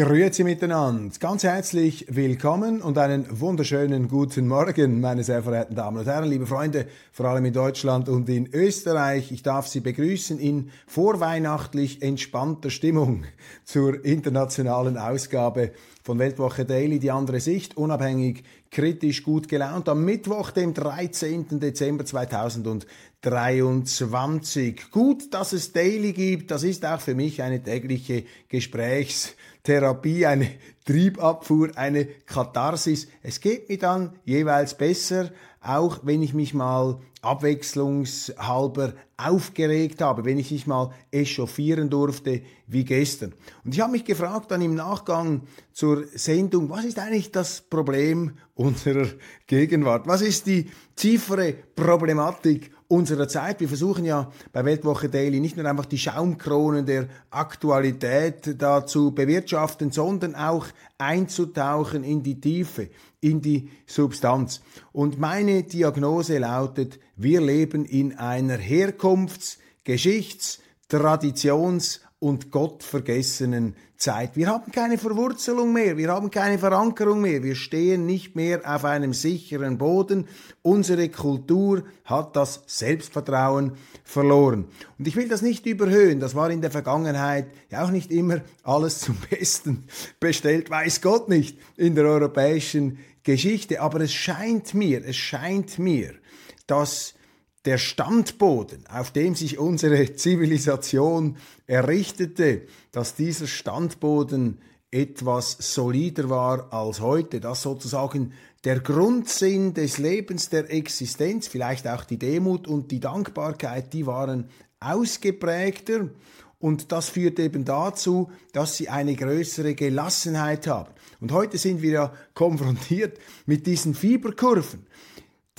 Grüezi miteinander, ganz herzlich willkommen und einen wunderschönen guten Morgen, meine sehr verehrten Damen und Herren, liebe Freunde, vor allem in Deutschland und in Österreich. Ich darf Sie begrüßen in vorweihnachtlich entspannter Stimmung zur internationalen Ausgabe von Weltwoche Daily, die andere Sicht, unabhängig, kritisch, gut gelaunt, am Mittwoch, dem 13. Dezember 2023. Gut, dass es Daily gibt, das ist auch für mich eine tägliche Gesprächs- Therapie, eine Triebabfuhr, eine Katharsis. Es geht mir dann jeweils besser, auch wenn ich mich mal abwechslungshalber aufgeregt habe, wenn ich mich mal echauffieren durfte wie gestern. Und ich habe mich gefragt dann im Nachgang zur Sendung, was ist eigentlich das Problem unserer Gegenwart? Was ist die tiefere Problematik unserer Zeit. Wir versuchen ja bei Weltwoche Daily nicht nur einfach die Schaumkronen der Aktualität da zu bewirtschaften, sondern auch einzutauchen in die Tiefe, in die Substanz. Und meine Diagnose lautet, wir leben in einer Herkunfts-, Geschichts-, Traditions- und gottvergessenen Zeit. Wir haben keine Verwurzelung mehr, wir haben keine Verankerung mehr, wir stehen nicht mehr auf einem sicheren Boden. Unsere Kultur hat das Selbstvertrauen verloren. Und ich will das nicht überhöhen, das war in der Vergangenheit ja auch nicht immer alles zum Besten bestellt, weiß Gott nicht, in der europäischen Geschichte. Aber es scheint mir, es scheint mir, dass der Standboden, auf dem sich unsere Zivilisation errichtete, dass dieser Standboden etwas solider war als heute, dass sozusagen der Grundsinn des Lebens, der Existenz, vielleicht auch die Demut und die Dankbarkeit, die waren ausgeprägter und das führt eben dazu, dass sie eine größere Gelassenheit haben. Und heute sind wir ja konfrontiert mit diesen Fieberkurven.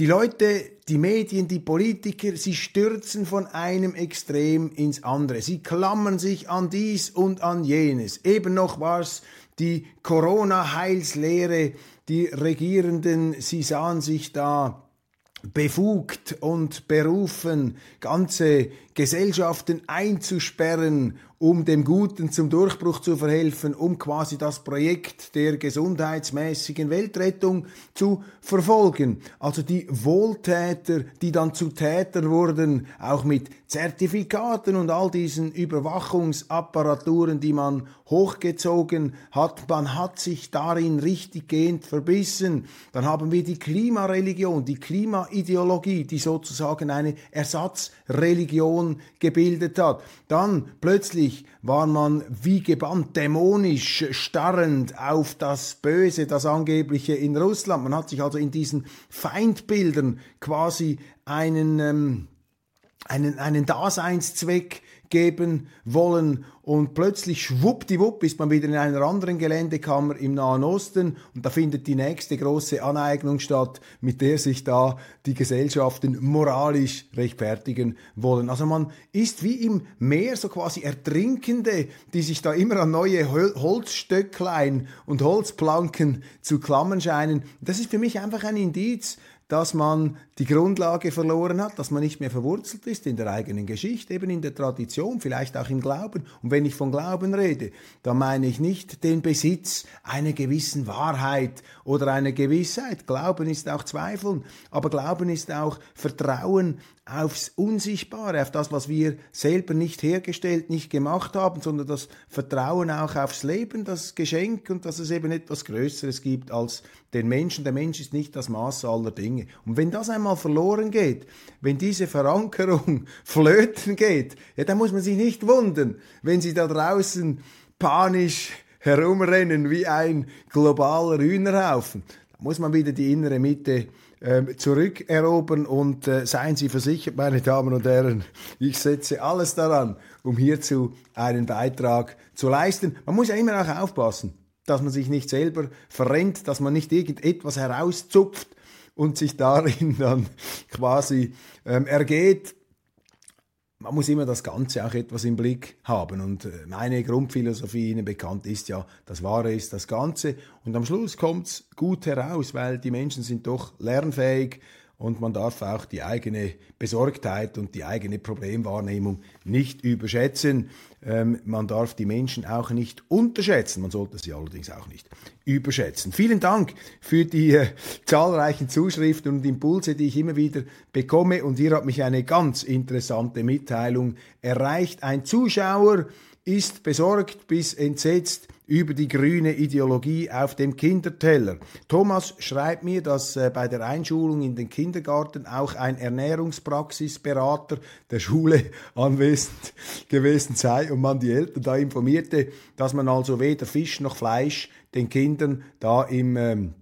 Die Leute, die Medien, die Politiker, sie stürzen von einem Extrem ins andere. Sie klammern sich an dies und an jenes. Eben noch war es die Corona-Heilslehre. Die Regierenden, sie sahen sich da befugt und berufen, ganze Gesellschaften einzusperren, um dem Guten zum Durchbruch zu verhelfen, um quasi das Projekt der gesundheitsmäßigen Weltrettung zu verfolgen. Also die Wohltäter, die dann zu Tätern wurden, auch mit Zertifikaten und all diesen Überwachungsapparaturen, die man hochgezogen hat, man hat sich darin richtiggehend verbissen. Dann haben wir die Klimareligion, die Klimaideologie, die sozusagen eine Ersatzreligion gebildet hat. Dann plötzlich war man wie gebannt, dämonisch starrend auf das Böse, das angebliche in Russland. Man hat sich also in diesen Feindbildern quasi einen, ähm, einen, einen Daseinszweck geben wollen und plötzlich schwuppdiwupp ist man wieder in einer anderen Geländekammer im Nahen Osten und da findet die nächste große Aneignung statt, mit der sich da die Gesellschaften moralisch rechtfertigen wollen. Also man ist wie im Meer so quasi Ertrinkende, die sich da immer an neue Holzstöcklein und Holzplanken zu klammern scheinen. Das ist für mich einfach ein Indiz, dass man die Grundlage verloren hat, dass man nicht mehr verwurzelt ist in der eigenen Geschichte, eben in der Tradition, vielleicht auch im Glauben. Und wenn ich von Glauben rede, dann meine ich nicht den Besitz einer gewissen Wahrheit oder einer Gewissheit. Glauben ist auch Zweifeln, aber Glauben ist auch Vertrauen aufs Unsichtbare, auf das, was wir selber nicht hergestellt, nicht gemacht haben, sondern das Vertrauen auch aufs Leben, das Geschenk und dass es eben etwas Größeres gibt als den Menschen. Der Mensch ist nicht das Maß aller Dinge. Und wenn das einmal verloren geht, wenn diese Verankerung flöten geht, ja, dann muss man sich nicht wundern, wenn sie da draußen panisch herumrennen wie ein globaler Hühnerhaufen. muss man wieder die innere Mitte äh, zurückerobern und äh, seien Sie versichert, meine Damen und Herren, ich setze alles daran, um hierzu einen Beitrag zu leisten. Man muss ja immer auch aufpassen, dass man sich nicht selber verrennt, dass man nicht irgendetwas herauszupft und sich darin dann quasi ähm, ergeht, man muss immer das Ganze auch etwas im Blick haben. Und äh, meine Grundphilosophie Ihnen bekannt ist ja, das Wahre ist das Ganze. Und am Schluss kommt es gut heraus, weil die Menschen sind doch lernfähig und man darf auch die eigene Besorgtheit und die eigene Problemwahrnehmung nicht überschätzen. Ähm, man darf die Menschen auch nicht unterschätzen, man sollte sie allerdings auch nicht überschätzen. Vielen Dank für die äh, zahlreichen Zuschriften und Impulse, die ich immer wieder bekomme. Und hier hat mich eine ganz interessante Mitteilung erreicht. Ein Zuschauer ist besorgt bis entsetzt über die grüne Ideologie auf dem Kinderteller. Thomas schreibt mir, dass äh, bei der Einschulung in den Kindergarten auch ein Ernährungspraxisberater der Schule anwesend gewesen sei und man die Eltern da informierte, dass man also weder Fisch noch Fleisch den Kindern da im ähm,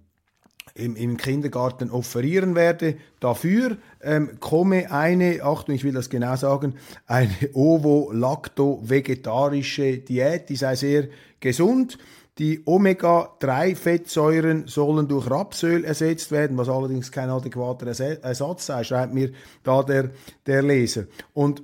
im, im Kindergarten offerieren werde. Dafür ähm, komme eine, Achtung, ich will das genau sagen, eine ovo-lacto-vegetarische Diät, die sei sehr gesund. Die Omega-3-Fettsäuren sollen durch Rapsöl ersetzt werden, was allerdings kein adäquater Ersatz sei, schreibt mir da der, der Leser. Und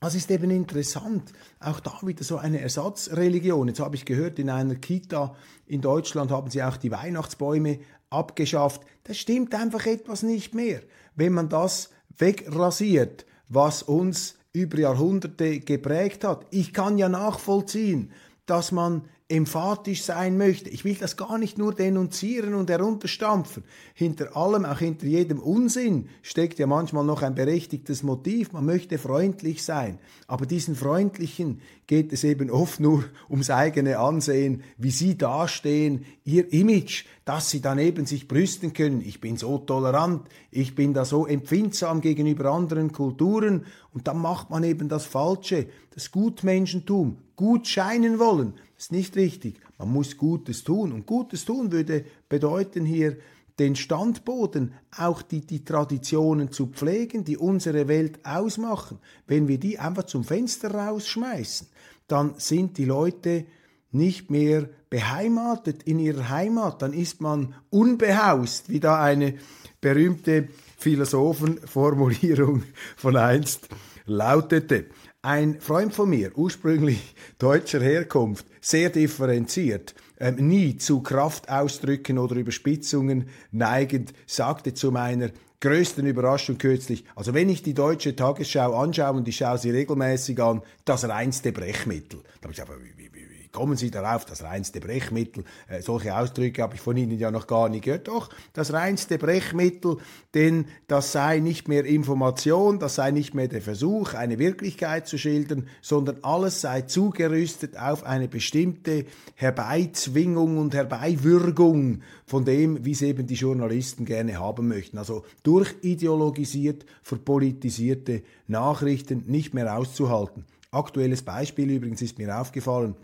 das ist eben interessant. Auch da wieder so eine Ersatzreligion. Jetzt habe ich gehört, in einer Kita in Deutschland haben sie auch die Weihnachtsbäume abgeschafft. Das stimmt einfach etwas nicht mehr. Wenn man das wegrasiert, was uns über Jahrhunderte geprägt hat. Ich kann ja nachvollziehen, dass man emphatisch sein möchte. Ich will das gar nicht nur denunzieren und herunterstampfen. Hinter allem, auch hinter jedem Unsinn, steckt ja manchmal noch ein berechtigtes Motiv. Man möchte freundlich sein. Aber diesen Freundlichen geht es eben oft nur ums eigene Ansehen, wie sie dastehen, ihr Image, dass sie dann eben sich brüsten können. Ich bin so tolerant, ich bin da so empfindsam gegenüber anderen Kulturen und dann macht man eben das Falsche, das Gutmenschentum, gut scheinen wollen. Ist nicht richtig. Man muss Gutes tun. Und Gutes tun würde bedeuten hier, den Standboden, auch die, die Traditionen zu pflegen, die unsere Welt ausmachen. Wenn wir die einfach zum Fenster rausschmeißen, dann sind die Leute nicht mehr beheimatet in ihrer Heimat, dann ist man unbehaust, wie da eine berühmte Philosophenformulierung von einst lautete. Ein Freund von mir, ursprünglich deutscher Herkunft, sehr differenziert, ähm, nie zu Kraftausdrücken oder Überspitzungen neigend, sagte zu meiner größten Überraschung kürzlich, also wenn ich die deutsche Tagesschau anschaue und ich schaue sie regelmäßig an, das reinste Brechmittel. Da habe ich wie, kommen Sie darauf, das reinste Brechmittel, äh, solche Ausdrücke habe ich von Ihnen ja noch gar nicht gehört. Doch, das reinste Brechmittel, denn das sei nicht mehr Information, das sei nicht mehr der Versuch, eine Wirklichkeit zu schildern, sondern alles sei zugerüstet auf eine bestimmte Herbeizwingung und Herbeiwürgung von dem, wie es eben die Journalisten gerne haben möchten. Also durchideologisiert, verpolitisierte Nachrichten nicht mehr auszuhalten. Aktuelles Beispiel übrigens ist mir aufgefallen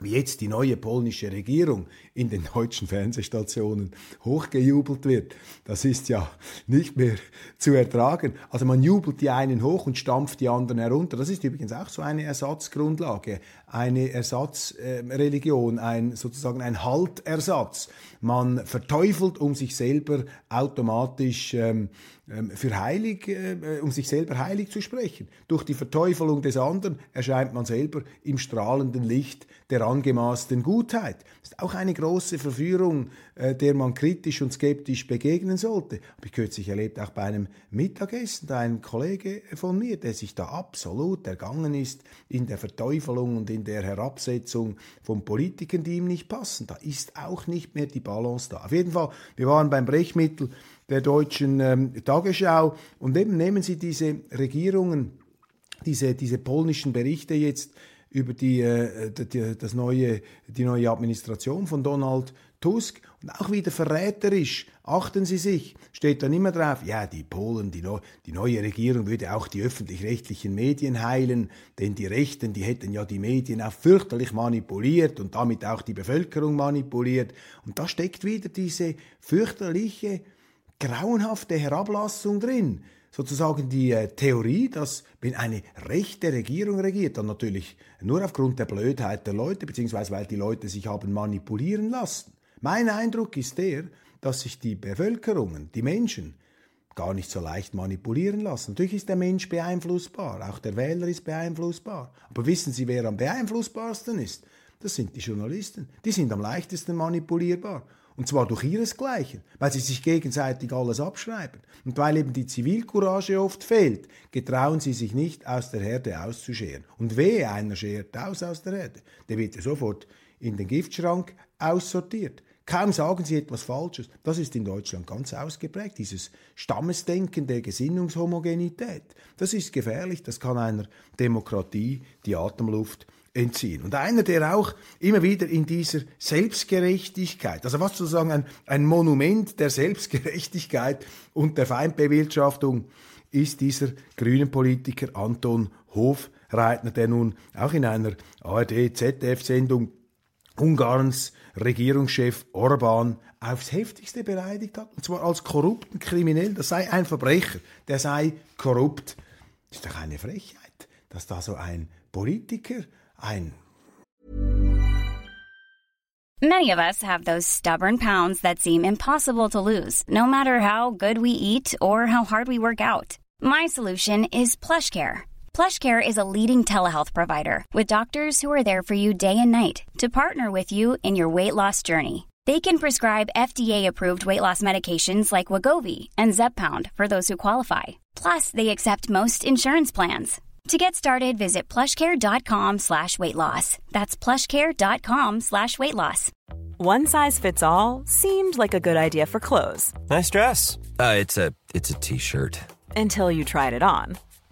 wie jetzt die neue polnische Regierung in den deutschen Fernsehstationen hochgejubelt wird, das ist ja nicht mehr zu ertragen. Also man jubelt die einen hoch und stampft die anderen herunter. Das ist übrigens auch so eine Ersatzgrundlage, eine Ersatzreligion, ein sozusagen ein Haltersatz. Man verteufelt, um sich selber automatisch ähm, ähm, für heilig, äh, um sich selber heilig zu sprechen. Durch die Verteufelung des anderen erscheint man selber im strahlenden Licht der angemaßten Gutheit. Das ist auch eine große Verführung, äh, der man kritisch und skeptisch begegnen sollte. Habe ich kürzlich erlebt, auch bei einem Mittagessen, da ein Kollege von mir, der sich da absolut ergangen ist in der Verteufelung und in der Herabsetzung von Politikern, die ihm nicht passen. Da ist auch nicht mehr die Balance da. Auf jeden Fall, wir waren beim Brechmittel der deutschen ähm, Tagesschau. Und eben nehmen Sie diese Regierungen, diese, diese polnischen Berichte jetzt über die, äh, die, das neue, die neue Administration von Donald Tusk und auch wieder verräterisch. Achten Sie sich, steht dann immer drauf, ja, die Polen, die, no, die neue Regierung würde auch die öffentlich-rechtlichen Medien heilen, denn die Rechten, die hätten ja die Medien auch fürchterlich manipuliert und damit auch die Bevölkerung manipuliert. Und da steckt wieder diese fürchterliche, grauenhafte Herablassung drin sozusagen die äh, Theorie, dass wenn eine rechte Regierung regiert, dann natürlich nur aufgrund der Blödheit der Leute, beziehungsweise weil die Leute sich haben manipulieren lassen. Mein Eindruck ist der, dass sich die Bevölkerungen, die Menschen, gar nicht so leicht manipulieren lassen. Natürlich ist der Mensch beeinflussbar, auch der Wähler ist beeinflussbar. Aber wissen Sie, wer am beeinflussbarsten ist? Das sind die Journalisten. Die sind am leichtesten manipulierbar. Und zwar durch ihresgleichen, weil sie sich gegenseitig alles abschreiben. Und weil eben die Zivilcourage oft fehlt, getrauen sie sich nicht, aus der Herde auszuscheren. Und wehe, einer schert aus aus der Herde, der wird ja sofort in den Giftschrank aussortiert. Kaum sagen sie etwas Falsches. Das ist in Deutschland ganz ausgeprägt, dieses Stammesdenken der Gesinnungshomogenität. Das ist gefährlich, das kann einer Demokratie die Atemluft entziehen. Und einer, der auch immer wieder in dieser Selbstgerechtigkeit, also was sozusagen ein, ein Monument der Selbstgerechtigkeit und der Feindbewirtschaftung ist dieser grünen Politiker Anton Hofreitner, der nun auch in einer ARD-ZDF-Sendung Ungarns Regierungschef Orban aufs heftigste beleidigt hat, und zwar als korrupten Kriminell, das sei ein Verbrecher, der sei korrupt. Das ist doch eine Frechheit, dass da so ein Politiker ein. Many of us have those stubborn pounds that seem impossible to lose, no matter how good we eat or how hard we work out. My solution is PlushCare. PlushCare is a leading telehealth provider with doctors who are there for you day and night to partner with you in your weight loss journey. They can prescribe FDA-approved weight loss medications like Wagovi and Zepbound for those who qualify. Plus, they accept most insurance plans. To get started, visit plushcare.com slash weight loss. That's plushcare.com slash weight loss. One size fits all seemed like a good idea for clothes. Nice dress. Uh, it's a it's a t-shirt. Until you tried it on.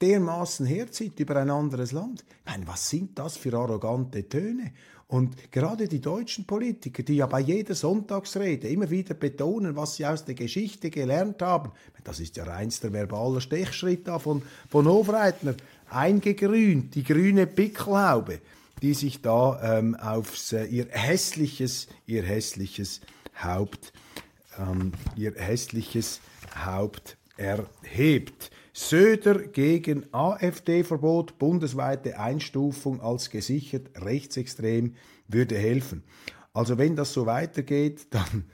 dermaßen herzieht über ein anderes Land. Ich meine, was sind das für arrogante Töne? Und gerade die deutschen Politiker, die ja bei jeder Sonntagsrede immer wieder betonen, was sie aus der Geschichte gelernt haben, das ist ja reinster verbaler Stechschritt da von, von Hofreitner, eingegrünt, die grüne Pickelhaube, die sich da ähm, aufs äh, ihr hässliches, ihr hässliches Haupt, ähm, ihr hässliches Haupt erhebt. Söder gegen AfD-Verbot, bundesweite Einstufung als gesichert rechtsextrem würde helfen. Also wenn das so weitergeht, dann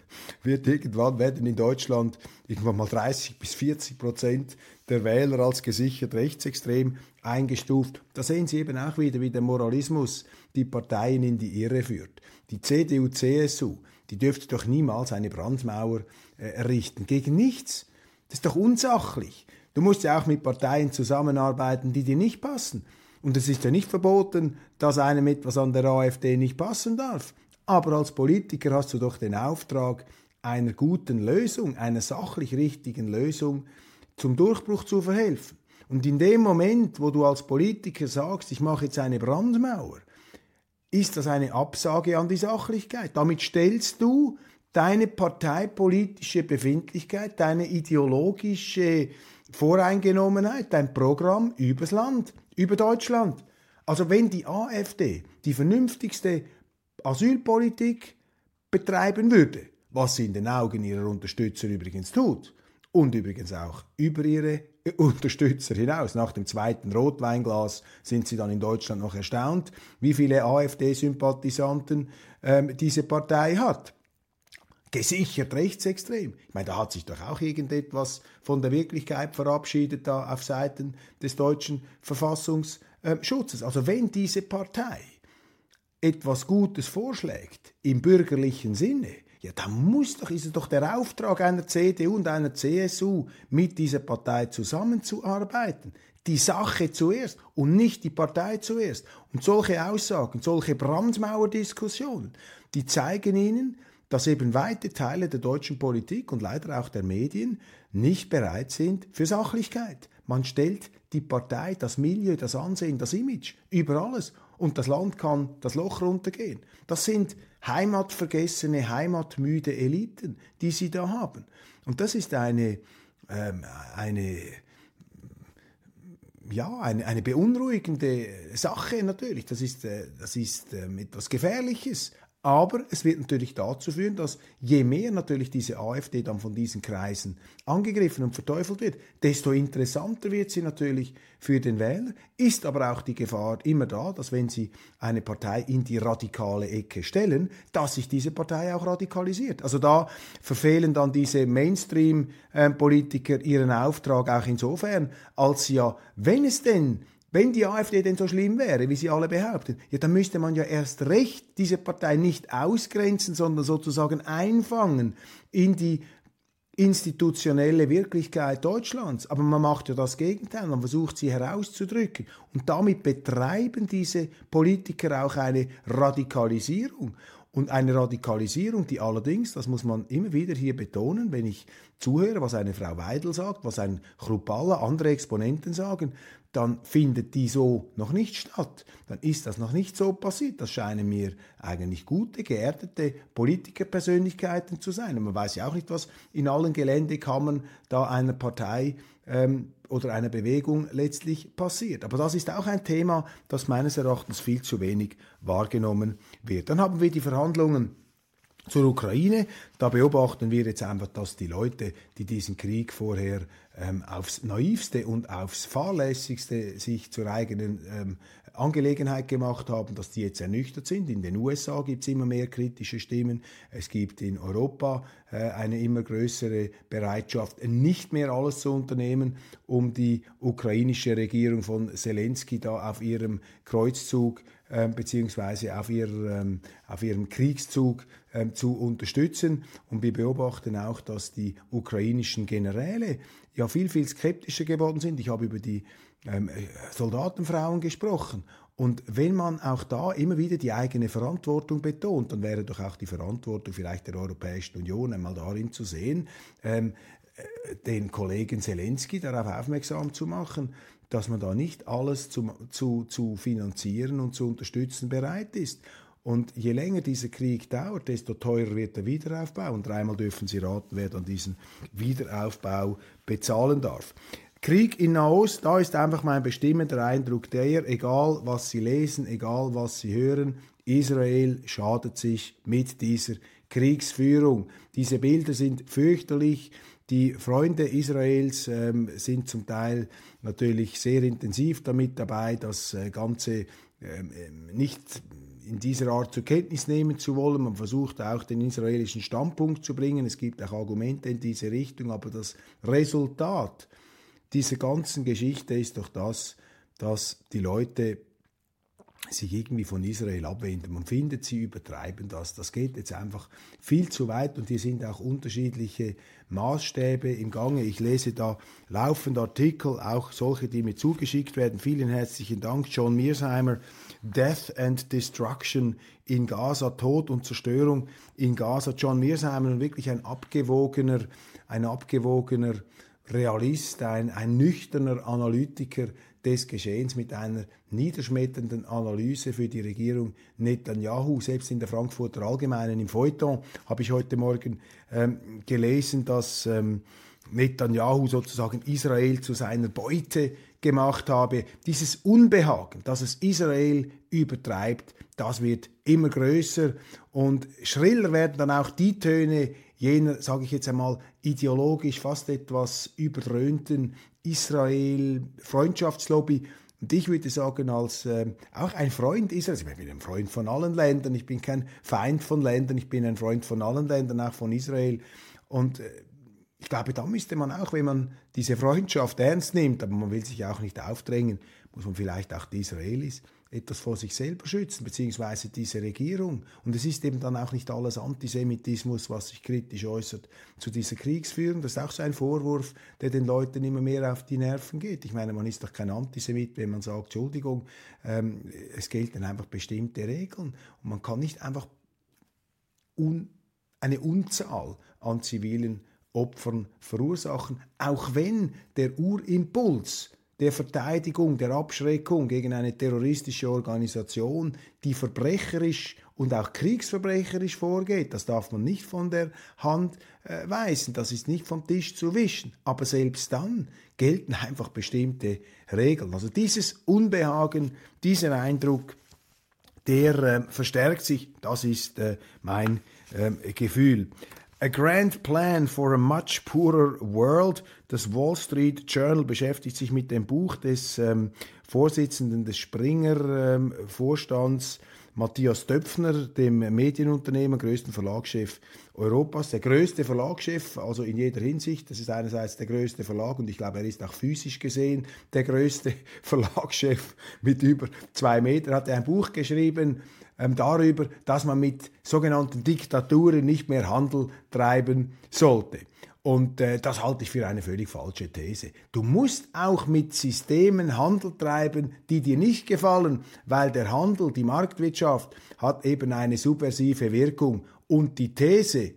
wird irgendwann werden in Deutschland irgendwann mal 30 bis 40 Prozent der Wähler als gesichert rechtsextrem eingestuft. Da sehen Sie eben auch wieder, wie der Moralismus die Parteien in die Irre führt. Die CDU, CSU, die dürfte doch niemals eine Brandmauer äh, errichten. Gegen nichts. Das ist doch unsachlich. Du musst ja auch mit Parteien zusammenarbeiten, die dir nicht passen. Und es ist ja nicht verboten, dass einem etwas an der AfD nicht passen darf. Aber als Politiker hast du doch den Auftrag, einer guten Lösung, einer sachlich richtigen Lösung zum Durchbruch zu verhelfen. Und in dem Moment, wo du als Politiker sagst, ich mache jetzt eine Brandmauer, ist das eine Absage an die Sachlichkeit. Damit stellst du deine parteipolitische Befindlichkeit, deine ideologische Voreingenommenheit, dein Programm übers Land, über Deutschland. Also wenn die AfD die vernünftigste Asylpolitik betreiben würde, was sie in den Augen ihrer Unterstützer übrigens tut, und übrigens auch über ihre Unterstützer hinaus. Nach dem zweiten Rotweinglas sind sie dann in Deutschland noch erstaunt, wie viele AfD-Sympathisanten ähm, diese Partei hat gesichert rechtsextrem. Ich meine, da hat sich doch auch irgendetwas von der Wirklichkeit verabschiedet da auf Seiten des deutschen Verfassungsschutzes. Also wenn diese Partei etwas Gutes vorschlägt, im bürgerlichen Sinne, Ja, da muss doch, ist es doch der Auftrag einer CDU und einer CSU, mit dieser Partei zusammenzuarbeiten. Die Sache zuerst und nicht die Partei zuerst. Und solche Aussagen, solche Brandmauerdiskussionen, die zeigen Ihnen, dass eben weite Teile der deutschen Politik und leider auch der Medien nicht bereit sind für Sachlichkeit. Man stellt die Partei, das Milieu, das Ansehen, das Image über alles und das Land kann das Loch runtergehen. Das sind heimatvergessene, heimatmüde Eliten, die sie da haben. Und das ist eine, ähm, eine ja, eine, eine beunruhigende Sache natürlich. Das ist, äh, das ist ähm, etwas Gefährliches. Aber es wird natürlich dazu führen, dass je mehr natürlich diese AfD dann von diesen Kreisen angegriffen und verteufelt wird, desto interessanter wird sie natürlich für den Wähler. Ist aber auch die Gefahr immer da, dass wenn sie eine Partei in die radikale Ecke stellen, dass sich diese Partei auch radikalisiert. Also da verfehlen dann diese Mainstream-Politiker ihren Auftrag auch insofern, als sie ja, wenn es denn wenn die AfD denn so schlimm wäre, wie sie alle behaupten, ja, dann müsste man ja erst recht diese Partei nicht ausgrenzen, sondern sozusagen einfangen in die institutionelle Wirklichkeit Deutschlands. Aber man macht ja das Gegenteil, man versucht sie herauszudrücken. Und damit betreiben diese Politiker auch eine Radikalisierung. Und eine Radikalisierung, die allerdings, das muss man immer wieder hier betonen, wenn ich zuhöre, was eine Frau Weidel sagt, was ein Chrupalla, andere Exponenten sagen, dann findet die so noch nicht statt. Dann ist das noch nicht so passiert. Das scheinen mir eigentlich gute, geerdete Politikerpersönlichkeiten zu sein. Und man weiß ja auch nicht, was in allen Geländekammern da einer Partei ähm, oder einer Bewegung letztlich passiert. Aber das ist auch ein Thema, das meines Erachtens viel zu wenig wahrgenommen wird. Dann haben wir die Verhandlungen zur Ukraine, da beobachten wir jetzt einfach, dass die Leute, die diesen Krieg vorher ähm, aufs naivste und aufs fahrlässigste sich zur eigenen ähm, Angelegenheit gemacht haben, dass die jetzt ernüchtert sind. In den USA gibt es immer mehr kritische Stimmen. Es gibt in Europa äh, eine immer größere Bereitschaft, nicht mehr alles zu unternehmen, um die ukrainische Regierung von Zelensky da auf ihrem Kreuzzug beziehungsweise auf, ihr, ähm, auf ihrem Kriegszug ähm, zu unterstützen. Und wir beobachten auch, dass die ukrainischen Generäle ja viel, viel skeptischer geworden sind. Ich habe über die ähm, Soldatenfrauen gesprochen. Und wenn man auch da immer wieder die eigene Verantwortung betont, dann wäre doch auch die Verantwortung vielleicht der Europäischen Union einmal darin zu sehen, ähm, äh, den Kollegen Zelensky darauf aufmerksam zu machen, dass man da nicht alles zu, zu, zu finanzieren und zu unterstützen bereit ist. Und je länger dieser Krieg dauert, desto teurer wird der Wiederaufbau. Und dreimal dürfen Sie raten, wer dann diesen Wiederaufbau bezahlen darf. Krieg in Nahost, da ist einfach mein bestimmender Eindruck der, egal was Sie lesen, egal was Sie hören, Israel schadet sich mit dieser Kriegsführung. Diese Bilder sind fürchterlich. Die Freunde Israels ähm, sind zum Teil natürlich sehr intensiv damit dabei, das äh, Ganze ähm, ähm nicht in dieser Art zur Kenntnis nehmen zu wollen. Man versucht auch den israelischen Standpunkt zu bringen. Es gibt auch Argumente in diese Richtung, aber das Resultat dieser ganzen Geschichte ist doch das, dass die Leute sich irgendwie von Israel abwenden. Man findet, sie übertreiben das. Das geht jetzt einfach viel zu weit und hier sind auch unterschiedliche Maßstäbe im Gange. Ich lese da laufend Artikel, auch solche, die mir zugeschickt werden. Vielen herzlichen Dank, John Mearsheimer. Death and Destruction in Gaza, Tod und Zerstörung in Gaza. John Mearsheimer, wirklich ein abgewogener, ein abgewogener Realist, ein, ein nüchterner Analytiker des Geschehens mit einer niederschmetternden Analyse für die Regierung Netanyahu. Selbst in der Frankfurter Allgemeinen im Feuilleton habe ich heute Morgen ähm, gelesen, dass ähm, Netanyahu sozusagen Israel zu seiner Beute gemacht habe. Dieses Unbehagen, dass es Israel übertreibt, das wird immer größer und schriller werden dann auch die Töne jener, sage ich jetzt einmal, ideologisch fast etwas überdröhnten Israel-Freundschaftslobby. Und ich würde sagen, als äh, auch ein Freund Israels, ich bin ein Freund von allen Ländern, ich bin kein Feind von Ländern, ich bin ein Freund von allen Ländern, auch von Israel. Und äh, ich glaube, da müsste man auch, wenn man diese Freundschaft ernst nimmt, aber man will sich auch nicht aufdrängen, muss man vielleicht auch die Israelis etwas vor sich selber schützen, beziehungsweise diese Regierung. Und es ist eben dann auch nicht alles Antisemitismus, was sich kritisch äußert zu dieser Kriegsführung. Das ist auch so ein Vorwurf, der den Leuten immer mehr auf die Nerven geht. Ich meine, man ist doch kein Antisemit, wenn man sagt, Entschuldigung, ähm, es gelten einfach bestimmte Regeln. Und man kann nicht einfach un eine Unzahl an zivilen Opfern verursachen, auch wenn der Urimpuls der Verteidigung, der Abschreckung gegen eine terroristische Organisation, die verbrecherisch und auch kriegsverbrecherisch vorgeht. Das darf man nicht von der Hand äh, weisen, das ist nicht vom Tisch zu wischen. Aber selbst dann gelten einfach bestimmte Regeln. Also dieses Unbehagen, dieser Eindruck, der äh, verstärkt sich, das ist äh, mein ähm, Gefühl. A Grand Plan for a Much Poorer World. Das Wall Street Journal beschäftigt sich mit dem Buch des ähm, Vorsitzenden des Springer-Vorstands ähm, Matthias Döpfner, dem Medienunternehmen, größten Verlagschef Europas, der größte Verlagschef, also in jeder Hinsicht. Das ist einerseits der größte Verlag und ich glaube, er ist auch physisch gesehen der größte Verlagschef mit über zwei Metern. Hat er ein Buch geschrieben, ähm, darüber, dass man mit sogenannten Diktaturen nicht mehr Handel treiben sollte. Und äh, das halte ich für eine völlig falsche These. Du musst auch mit Systemen Handel treiben, die dir nicht gefallen, weil der Handel, die Marktwirtschaft hat eben eine subversive Wirkung. Und die These,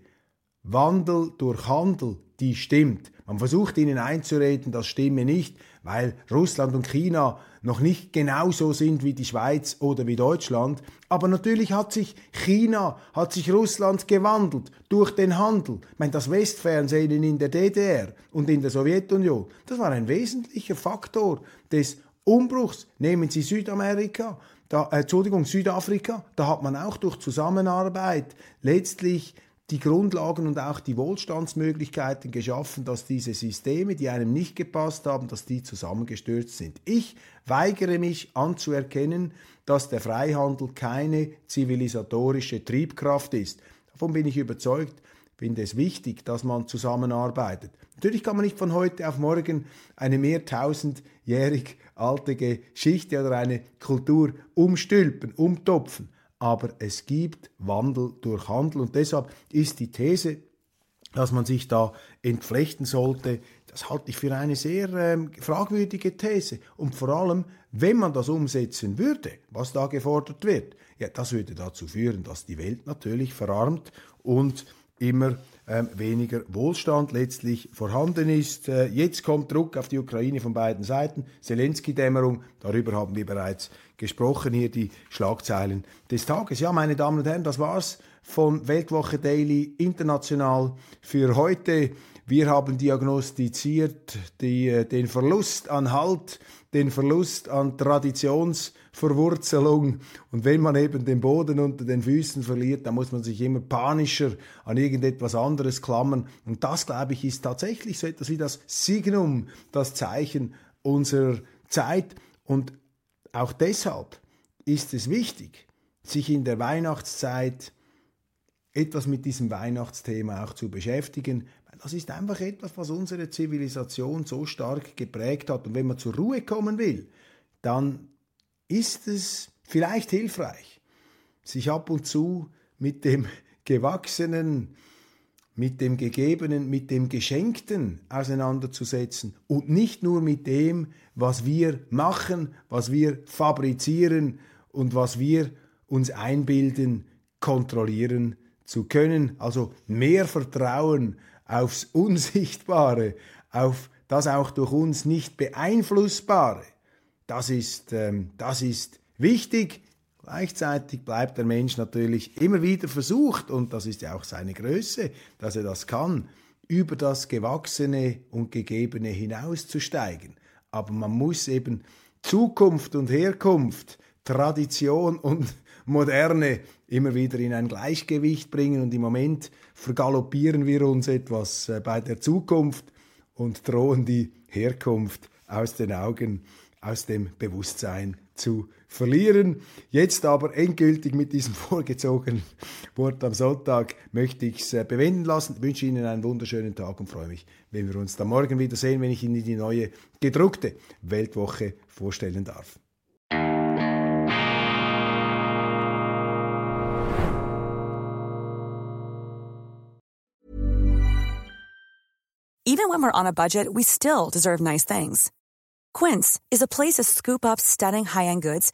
Wandel durch Handel, die stimmt. Man versucht ihnen einzureden, das stimme nicht, weil Russland und China noch nicht genauso sind wie die Schweiz oder wie Deutschland. Aber natürlich hat sich China, hat sich Russland gewandelt durch den Handel. Ich meine, das Westfernsehen in der DDR und in der Sowjetunion, das war ein wesentlicher Faktor des Umbruchs. Nehmen Sie Südamerika, da, äh, Entschuldigung, Südafrika, da hat man auch durch Zusammenarbeit letztlich die Grundlagen und auch die Wohlstandsmöglichkeiten geschaffen, dass diese Systeme, die einem nicht gepasst haben, dass die zusammengestürzt sind. Ich weigere mich anzuerkennen, dass der Freihandel keine zivilisatorische Triebkraft ist. Davon bin ich überzeugt, finde es wichtig, dass man zusammenarbeitet. Natürlich kann man nicht von heute auf morgen eine mehr tausendjährig alte Geschichte oder eine Kultur umstülpen, umtopfen aber es gibt Wandel durch Handel und deshalb ist die These, dass man sich da entflechten sollte, das halte ich für eine sehr ähm, fragwürdige These. Und vor allem, wenn man das umsetzen würde, was da gefordert wird, ja, das würde dazu führen, dass die Welt natürlich verarmt und immer ähm, weniger Wohlstand letztlich vorhanden ist. Äh, jetzt kommt Druck auf die Ukraine von beiden Seiten. Zelensky-Dämmerung, darüber haben wir bereits gesprochen. Hier die Schlagzeilen des Tages. Ja, meine Damen und Herren, das war's von Weltwoche Daily International für heute. Wir haben diagnostiziert die, äh, den Verlust an Halt, den Verlust an Traditionsverwurzelung. Und wenn man eben den Boden unter den Füßen verliert, dann muss man sich immer panischer an irgendetwas anderes klammern. Und das, glaube ich, ist tatsächlich so etwas wie das Signum, das Zeichen unserer Zeit. Und auch deshalb ist es wichtig, sich in der Weihnachtszeit etwas mit diesem Weihnachtsthema auch zu beschäftigen, das ist einfach etwas, was unsere Zivilisation so stark geprägt hat. Und wenn man zur Ruhe kommen will, dann ist es vielleicht hilfreich, sich ab und zu mit dem Gewachsenen, mit dem Gegebenen, mit dem Geschenkten auseinanderzusetzen und nicht nur mit dem, was wir machen, was wir fabrizieren und was wir uns einbilden, kontrollieren zu können. Also mehr Vertrauen aufs Unsichtbare, auf das auch durch uns nicht beeinflussbare. Das ist, ähm, das ist wichtig. Gleichzeitig bleibt der Mensch natürlich immer wieder versucht, und das ist ja auch seine Größe, dass er das kann, über das Gewachsene und Gegebene hinauszusteigen. Aber man muss eben Zukunft und Herkunft, Tradition und Moderne immer wieder in ein Gleichgewicht bringen. Und im Moment vergaloppieren wir uns etwas äh, bei der Zukunft und drohen die Herkunft aus den Augen, aus dem Bewusstsein zu verlieren. Jetzt aber endgültig mit diesem vorgezogenen Wort am Sonntag möchte ich es äh, bewenden lassen. Ich wünsche Ihnen einen wunderschönen Tag und freue mich, wenn wir uns dann morgen wiedersehen, wenn ich Ihnen die neue gedruckte Weltwoche vorstellen darf. Even when we're on a budget, we still deserve nice things. Quince is a place to scoop up stunning high-end goods